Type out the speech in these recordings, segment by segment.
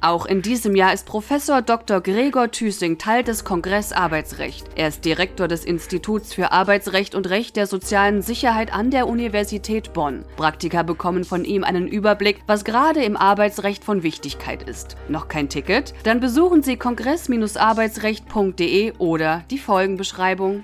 Auch in diesem Jahr ist Professor Dr. Gregor Thüssing Teil des Kongress Arbeitsrecht. Er ist Direktor des Instituts für Arbeitsrecht und Recht der sozialen Sicherheit an der Universität Bonn. Praktiker bekommen von ihm einen Überblick, was gerade im Arbeitsrecht von Wichtigkeit ist. Noch kein Ticket? Dann besuchen Sie kongress-arbeitsrecht.de oder die Folgenbeschreibung.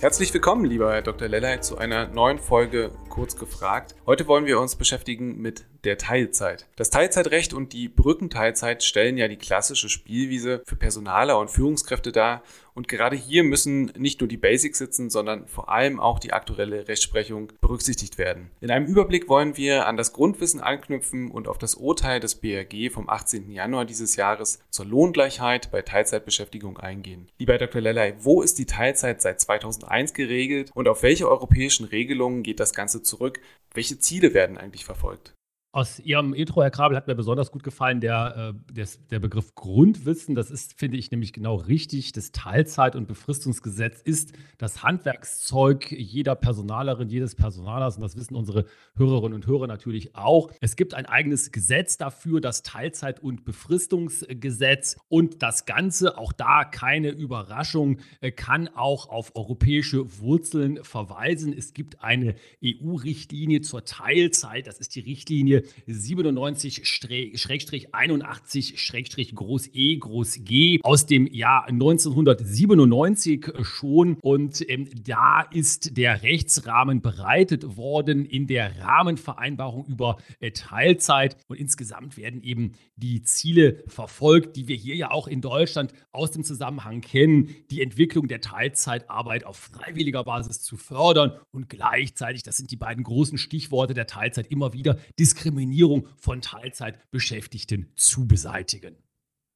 Herzlich willkommen, lieber Herr Dr. Lellay, zu einer neuen Folge Kurz gefragt. Heute wollen wir uns beschäftigen mit der Teilzeit. Das Teilzeitrecht und die Brückenteilzeit stellen ja die klassische Spielwiese für Personaler und Führungskräfte dar. Und gerade hier müssen nicht nur die Basics sitzen, sondern vor allem auch die aktuelle Rechtsprechung berücksichtigt werden. In einem Überblick wollen wir an das Grundwissen anknüpfen und auf das Urteil des BRG vom 18. Januar dieses Jahres zur Lohngleichheit bei Teilzeitbeschäftigung eingehen. Lieber Dr. Lellay, wo ist die Teilzeit seit 2001 geregelt und auf welche europäischen Regelungen geht das Ganze zurück? Welche Ziele werden eigentlich verfolgt? Aus Ihrem Intro, Herr Krabel, hat mir besonders gut gefallen der, äh, der, der, Begriff Grundwissen. Das ist, finde ich, nämlich genau richtig. Das Teilzeit- und Befristungsgesetz ist das Handwerkszeug jeder Personalerin, jedes Personalers. Und das wissen unsere Hörerinnen und Hörer natürlich auch. Es gibt ein eigenes Gesetz dafür, das Teilzeit- und Befristungsgesetz. Und das Ganze, auch da keine Überraschung, äh, kann auch auf europäische Wurzeln verweisen. Es gibt eine EU-Richtlinie zur Teilzeit. Das ist die Richtlinie 97-81 Groß E Groß G aus dem Jahr 1997 schon. Und ähm, da ist der Rechtsrahmen bereitet worden in der Rahmenvereinbarung über äh, Teilzeit. Und insgesamt werden eben die Ziele verfolgt, die wir hier ja auch in Deutschland aus dem Zusammenhang kennen, die Entwicklung der Teilzeitarbeit auf freiwilliger Basis zu fördern und gleichzeitig, das sind die beiden großen Stichworte der Teilzeit, immer wieder Diskriminierung Diskriminierung von Teilzeitbeschäftigten zu beseitigen.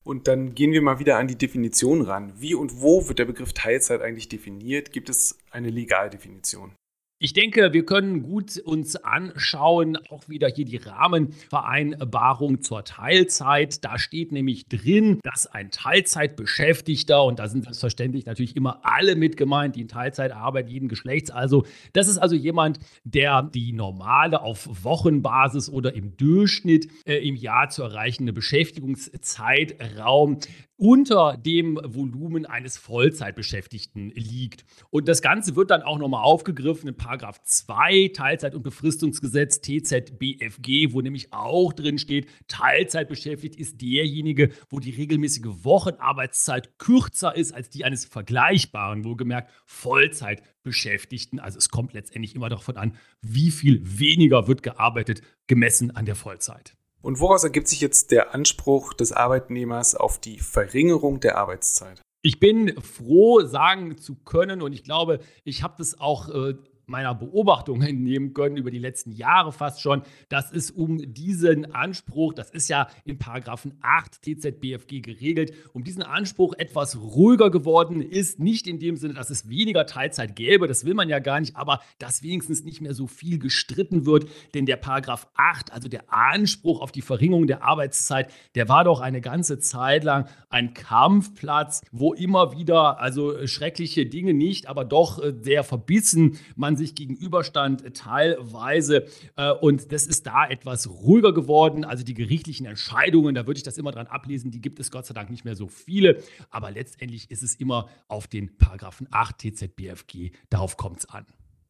Und dann gehen wir mal wieder an die Definition ran. Wie und wo wird der Begriff Teilzeit eigentlich definiert? Gibt es eine Legaldefinition? Ich denke, wir können gut uns anschauen, auch wieder hier die Rahmenvereinbarung zur Teilzeit. Da steht nämlich drin, dass ein Teilzeitbeschäftigter, und da sind selbstverständlich natürlich immer alle mit gemeint, die in Teilzeit arbeiten, jeden Geschlechts. Also, das ist also jemand, der die normale auf Wochenbasis oder im Durchschnitt äh, im Jahr zu erreichende Beschäftigungszeitraum unter dem Volumen eines Vollzeitbeschäftigten liegt. Und das Ganze wird dann auch nochmal aufgegriffen Paragraph 2 Teilzeit- und Befristungsgesetz TZBFG, wo nämlich auch drin steht, Teilzeitbeschäftigt ist derjenige, wo die regelmäßige Wochenarbeitszeit kürzer ist als die eines vergleichbaren, wohlgemerkt Vollzeitbeschäftigten. Also es kommt letztendlich immer davon an, wie viel weniger wird gearbeitet, gemessen an der Vollzeit. Und woraus ergibt sich jetzt der Anspruch des Arbeitnehmers auf die Verringerung der Arbeitszeit? Ich bin froh, sagen zu können, und ich glaube, ich habe das auch äh, meiner Beobachtung entnehmen können über die letzten Jahre fast schon, dass es um diesen Anspruch, das ist ja in Paragraphen 8 TZBFG geregelt, um diesen Anspruch etwas ruhiger geworden ist. Nicht in dem Sinne, dass es weniger Teilzeit gäbe, das will man ja gar nicht, aber dass wenigstens nicht mehr so viel gestritten wird. Denn der Paragraph 8, also der Anspruch auf die Verringerung der Arbeitszeit, der war doch eine ganze Zeit lang ein Kampfplatz, wo immer wieder, also schreckliche Dinge nicht, aber doch äh, sehr verbissen man sich gegenüberstand teilweise. Äh, und das ist da etwas ruhiger geworden. Also die gerichtlichen Entscheidungen, da würde ich das immer dran ablesen, die gibt es Gott sei Dank nicht mehr so viele. Aber letztendlich ist es immer auf den Paragraphen 8 TZBFG. Darauf kommt es an.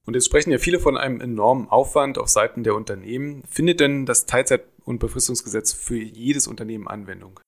Und jetzt sprechen ja viele von einem enormen Aufwand auf Seiten der Unternehmen. Findet denn das Teilzeit- und Befristungsgesetz für jedes Unternehmen Anwendung?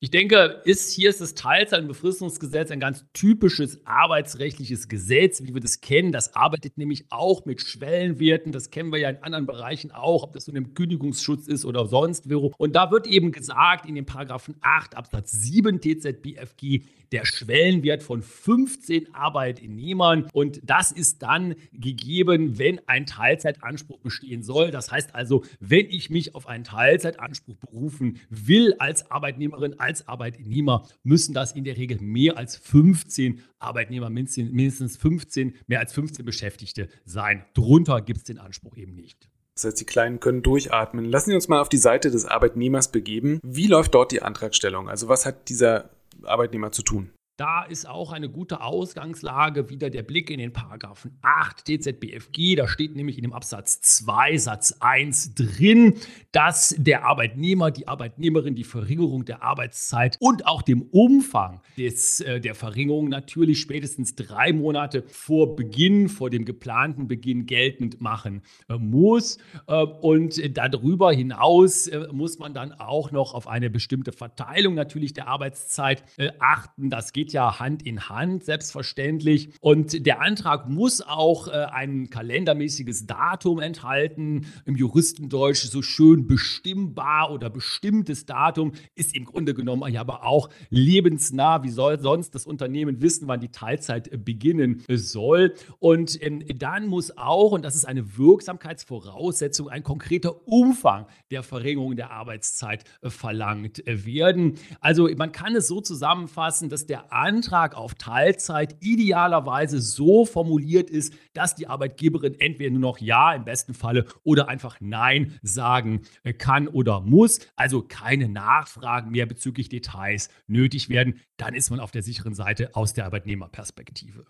Ich denke, ist, hier ist das Teilzeit- und Befristungsgesetz ein ganz typisches arbeitsrechtliches Gesetz, wie wir das kennen. Das arbeitet nämlich auch mit Schwellenwerten. Das kennen wir ja in anderen Bereichen auch, ob das so ein Kündigungsschutz ist oder sonst wo. Und da wird eben gesagt in den Paragraphen 8 Absatz 7 TZBFG, der Schwellenwert von 15 Arbeitnehmern. Und das ist dann gegeben, wenn ein Teilzeitanspruch bestehen soll. Das heißt also, wenn ich mich auf einen Teilzeitanspruch berufen will als Arbeitnehmerin, als Arbeitnehmer, müssen das in der Regel mehr als 15 Arbeitnehmer, mindestens 15, mehr als 15 Beschäftigte sein. Drunter gibt es den Anspruch eben nicht. Das heißt, die Kleinen können durchatmen. Lassen Sie uns mal auf die Seite des Arbeitnehmers begeben. Wie läuft dort die Antragstellung? Also was hat dieser Arbeitnehmer zu tun? Da ist auch eine gute Ausgangslage wieder der Blick in den Paragraphen 8 TZBFG. Da steht nämlich in dem Absatz 2 Satz 1 drin, dass der Arbeitnehmer, die Arbeitnehmerin die Verringerung der Arbeitszeit und auch dem Umfang des, äh, der Verringerung natürlich spätestens drei Monate vor Beginn, vor dem geplanten Beginn geltend machen äh, muss. Äh, und darüber hinaus muss man dann auch noch auf eine bestimmte Verteilung natürlich der Arbeitszeit achten. Das geht geht ja Hand in Hand, selbstverständlich. Und der Antrag muss auch äh, ein kalendermäßiges Datum enthalten. Im Juristendeutsch so schön bestimmbar oder bestimmtes Datum ist im Grunde genommen ja aber auch lebensnah. Wie soll sonst das Unternehmen wissen, wann die Teilzeit äh, beginnen soll? Und ähm, dann muss auch, und das ist eine Wirksamkeitsvoraussetzung, ein konkreter Umfang der Verringerung der Arbeitszeit äh, verlangt äh, werden. Also man kann es so zusammenfassen, dass der Antrag auf Teilzeit idealerweise so formuliert ist, dass die Arbeitgeberin entweder nur noch Ja im besten Falle oder einfach Nein sagen äh, kann oder muss. Also keine Nachfragen mehr bezüglich Details nötig werden. Dann ist man auf der sicheren Seite aus der Arbeitnehmerperspektive.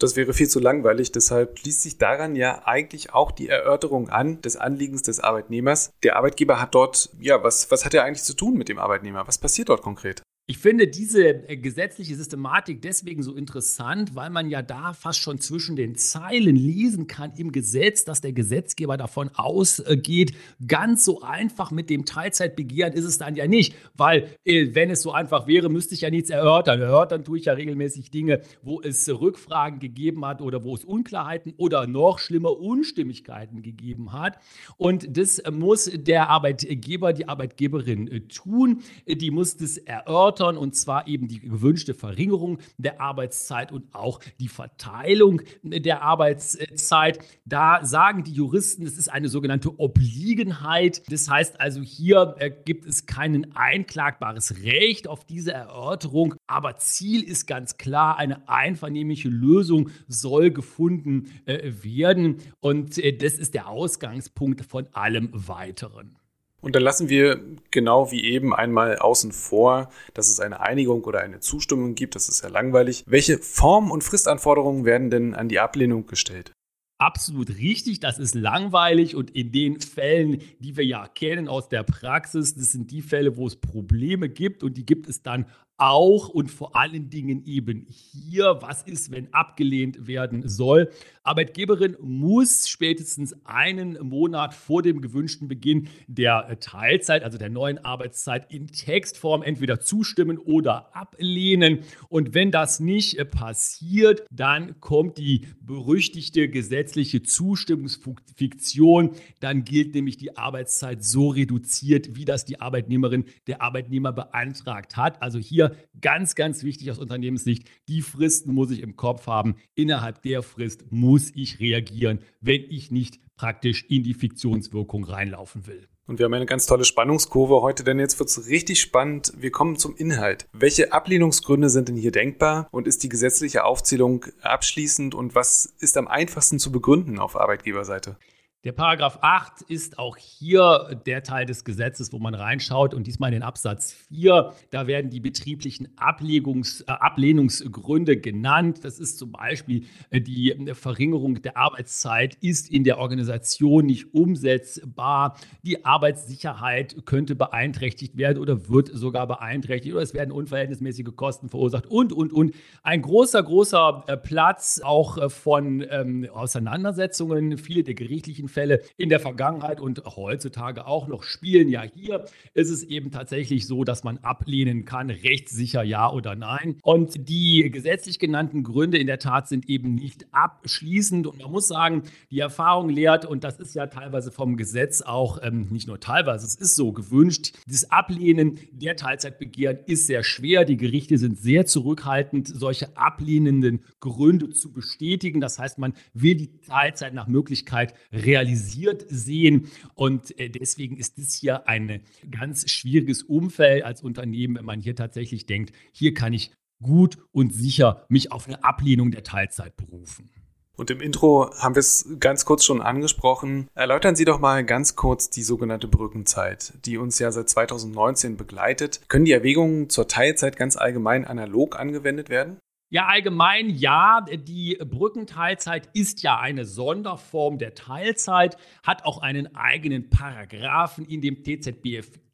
Das wäre viel zu langweilig, deshalb schließt sich daran ja eigentlich auch die Erörterung an des Anliegens des Arbeitnehmers. Der Arbeitgeber hat dort, ja, was, was hat er eigentlich zu tun mit dem Arbeitnehmer? Was passiert dort konkret? Ich finde diese äh, gesetzliche Systematik deswegen so interessant, weil man ja da fast schon zwischen den Zeilen lesen kann im Gesetz, dass der Gesetzgeber davon ausgeht, ganz so einfach mit dem Teilzeitbegehren ist es dann ja nicht, weil äh, wenn es so einfach wäre, müsste ich ja nichts erörtern. Erörtern tue ich ja regelmäßig Dinge, wo es Rückfragen gegeben hat oder wo es Unklarheiten oder noch schlimmer Unstimmigkeiten gegeben hat. Und das muss der Arbeitgeber, die Arbeitgeberin äh, tun. Die muss das erörtern erörtern, und zwar eben die gewünschte Verringerung der Arbeitszeit und auch die Verteilung der Arbeitszeit. Da sagen die Juristen, es ist eine sogenannte Obliegenheit. Das heißt also, hier äh, gibt es kein einklagbares Recht auf diese Erörterung, aber Ziel ist ganz klar, eine einvernehmliche Lösung soll gefunden äh, werden und äh, das ist der Ausgangspunkt von allem Weiteren. Und dann lassen wir genau wie eben einmal außen vor, dass es eine Einigung oder eine Zustimmung gibt. Das ist ja langweilig. Welche Form- und Fristanforderungen werden denn an die Ablehnung gestellt? Absolut richtig, das ist langweilig und in den Fällen, die wir ja kennen aus der Praxis, das sind die Fälle, wo es Probleme gibt und die gibt es dann auch und vor allen Dingen eben hier, was ist, wenn abgelehnt werden soll. Arbeitgeberin muss spätestens einen Monat vor dem gewünschten Beginn der Teilzeit, also der neuen Arbeitszeit, in Textform entweder zustimmen oder ablehnen. Und wenn das nicht passiert, dann kommt die berüchtigte gesetzliche Zustimmungsfiktion. Dann gilt nämlich die Arbeitszeit so reduziert, wie das die Arbeitnehmerin, der Arbeitnehmer beantragt hat. Also hier ganz, ganz wichtig aus Unternehmenssicht, die Fristen muss ich im Kopf haben. Innerhalb der Frist muss ich reagieren, wenn ich nicht praktisch in die Fiktionswirkung reinlaufen will. Und wir haben eine ganz tolle Spannungskurve heute, denn jetzt wird es richtig spannend. Wir kommen zum Inhalt. Welche Ablehnungsgründe sind denn hier denkbar und ist die gesetzliche Aufzählung abschließend und was ist am einfachsten zu begründen auf Arbeitgeberseite? Der Paragraph 8 ist auch hier der Teil des Gesetzes, wo man reinschaut und diesmal in den Absatz 4. Da werden die betrieblichen Ablegungs, äh, Ablehnungsgründe genannt. Das ist zum Beispiel äh, die Verringerung der Arbeitszeit ist in der Organisation nicht umsetzbar. Die Arbeitssicherheit könnte beeinträchtigt werden oder wird sogar beeinträchtigt oder es werden unverhältnismäßige Kosten verursacht und, und, und. Ein großer, großer äh, Platz auch äh, von ähm, Auseinandersetzungen. Viele der gerichtlichen Fälle in der Vergangenheit und heutzutage auch noch spielen. Ja, hier ist es eben tatsächlich so, dass man ablehnen kann, rechtssicher ja oder nein. Und die gesetzlich genannten Gründe in der Tat sind eben nicht abschließend. Und man muss sagen, die Erfahrung lehrt, und das ist ja teilweise vom Gesetz auch ähm, nicht nur teilweise, es ist so gewünscht, das Ablehnen der Teilzeitbegehren ist sehr schwer. Die Gerichte sind sehr zurückhaltend, solche ablehnenden Gründe zu bestätigen. Das heißt, man will die Teilzeit nach Möglichkeit realisieren realisiert sehen. Und äh, deswegen ist das hier ein ganz schwieriges Umfeld als Unternehmen, wenn man hier tatsächlich denkt, hier kann ich gut und sicher mich auf eine Ablehnung der Teilzeit berufen. Und im Intro haben wir es ganz kurz schon angesprochen. Erläutern Sie doch mal ganz kurz die sogenannte Brückenzeit, die uns ja seit 2019 begleitet. Können die Erwägungen zur Teilzeit ganz allgemein analog angewendet werden? Ja, allgemein ja. Die Brückenteilzeit ist ja eine Sonderform der Teilzeit, hat auch einen eigenen Paragraphen in dem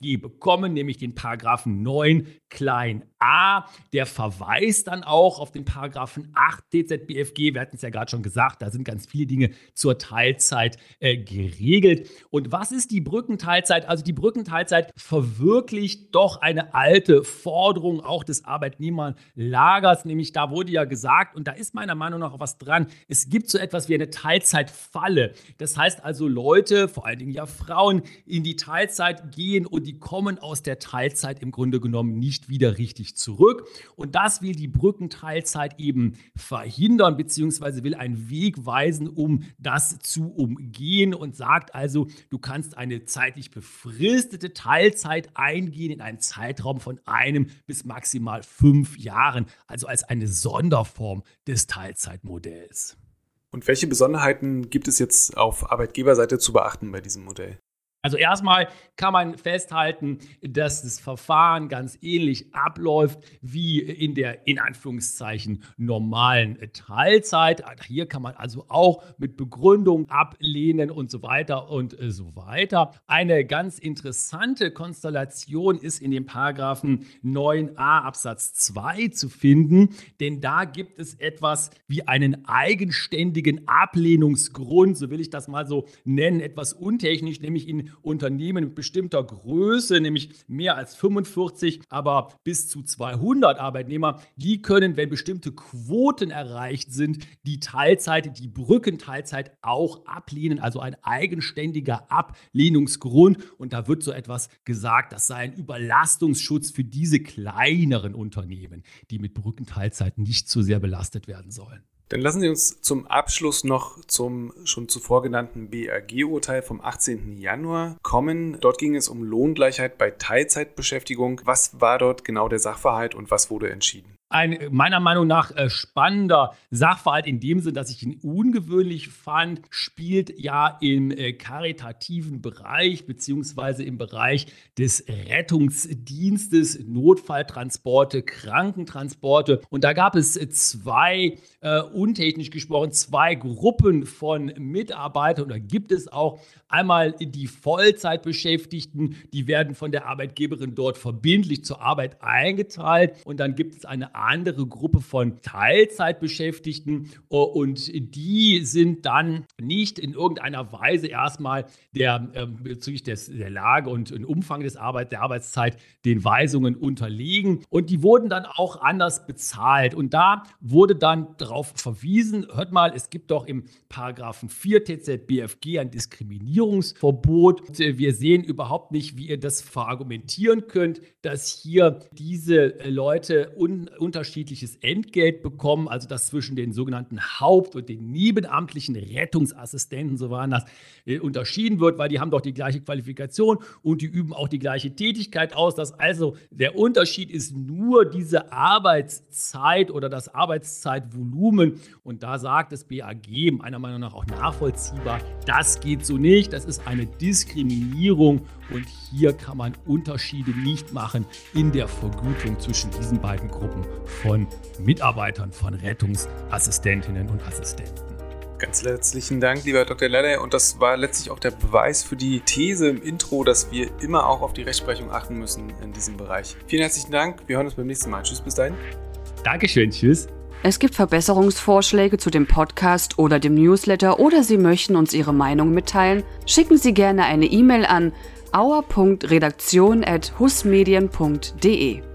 TZBFG bekommen, nämlich den Paragraphen 9 klein a. Der verweist dann auch auf den Paragraphen 8 TZBFG. Wir hatten es ja gerade schon gesagt, da sind ganz viele Dinge zur Teilzeit äh, geregelt. Und was ist die Brückenteilzeit? Also die Brückenteilzeit verwirklicht doch eine alte Forderung auch des Arbeitnehmerlagers, nämlich da wurde ja gesagt, und da ist meiner Meinung nach auch was dran, es gibt so etwas wie eine Teilzeitfalle. Das heißt also, Leute, vor allen Dingen ja Frauen, in die Teilzeit gehen und die kommen aus der Teilzeit im Grunde genommen nicht wieder richtig zurück. Und das will die Brückenteilzeit eben verhindern, beziehungsweise will einen Weg weisen, um das zu umgehen und sagt also, du kannst eine zeitlich befristete Teilzeit eingehen in einen Zeitraum von einem bis maximal fünf Jahren, also als eine Sonderform des Teilzeitmodells. Und welche Besonderheiten gibt es jetzt auf Arbeitgeberseite zu beachten bei diesem Modell? Also erstmal kann man festhalten, dass das Verfahren ganz ähnlich abläuft wie in der in Anführungszeichen normalen Teilzeit. Hier kann man also auch mit Begründung ablehnen und so weiter und so weiter. Eine ganz interessante Konstellation ist in dem Paragraphen 9a Absatz 2 zu finden, denn da gibt es etwas wie einen eigenständigen Ablehnungsgrund, so will ich das mal so nennen, etwas untechnisch, nämlich in Unternehmen mit bestimmter Größe, nämlich mehr als 45, aber bis zu 200 Arbeitnehmer, die können, wenn bestimmte Quoten erreicht sind, die Teilzeit, die Brückenteilzeit auch ablehnen, also ein eigenständiger Ablehnungsgrund. Und da wird so etwas gesagt, das sei ein Überlastungsschutz für diese kleineren Unternehmen, die mit Brückenteilzeit nicht zu sehr belastet werden sollen. Dann lassen Sie uns zum Abschluss noch zum schon zuvor genannten BAG-Urteil vom 18. Januar kommen. Dort ging es um Lohngleichheit bei Teilzeitbeschäftigung. Was war dort genau der Sachverhalt und was wurde entschieden? Ein meiner Meinung nach äh, spannender Sachverhalt in dem Sinn, dass ich ihn ungewöhnlich fand, spielt ja im äh, karitativen Bereich beziehungsweise im Bereich des Rettungsdienstes, Notfalltransporte, Krankentransporte. Und da gab es zwei, äh, untechnisch gesprochen, zwei Gruppen von Mitarbeitern oder gibt es auch einmal die Vollzeitbeschäftigten, die werden von der Arbeitgeberin dort verbindlich zur Arbeit eingeteilt und dann gibt es eine andere Gruppe von Teilzeitbeschäftigten und die sind dann nicht in irgendeiner Weise erstmal der, äh, bezüglich des, der Lage und Umfang des Arbeit, der Arbeitszeit den Weisungen unterliegen und die wurden dann auch anders bezahlt und da wurde dann darauf verwiesen, hört mal, es gibt doch im Paragraphen 4 TZBFG ein Diskriminierungsverbot. Äh, wir sehen überhaupt nicht, wie ihr das verargumentieren könnt, dass hier diese Leute un unterschiedliches Entgelt bekommen, also dass zwischen den sogenannten Haupt- und den nebenamtlichen Rettungsassistenten, so waren das, äh, unterschieden wird, weil die haben doch die gleiche Qualifikation und die üben auch die gleiche Tätigkeit aus. Dass also der Unterschied ist nur diese Arbeitszeit oder das Arbeitszeitvolumen. Und da sagt das BAG meiner Meinung nach auch nachvollziehbar, das geht so nicht, das ist eine Diskriminierung und hier kann man Unterschiede nicht machen in der Vergütung zwischen diesen beiden Gruppen von Mitarbeitern, von Rettungsassistentinnen und Assistenten. Ganz herzlichen Dank, lieber Dr. Leder. Und das war letztlich auch der Beweis für die These im Intro, dass wir immer auch auf die Rechtsprechung achten müssen in diesem Bereich. Vielen herzlichen Dank. Wir hören uns beim nächsten Mal. Tschüss, bis dahin. Dankeschön. Tschüss. Es gibt Verbesserungsvorschläge zu dem Podcast oder dem Newsletter oder Sie möchten uns Ihre Meinung mitteilen, schicken Sie gerne eine E-Mail an auer.redaktion.husmedien.de.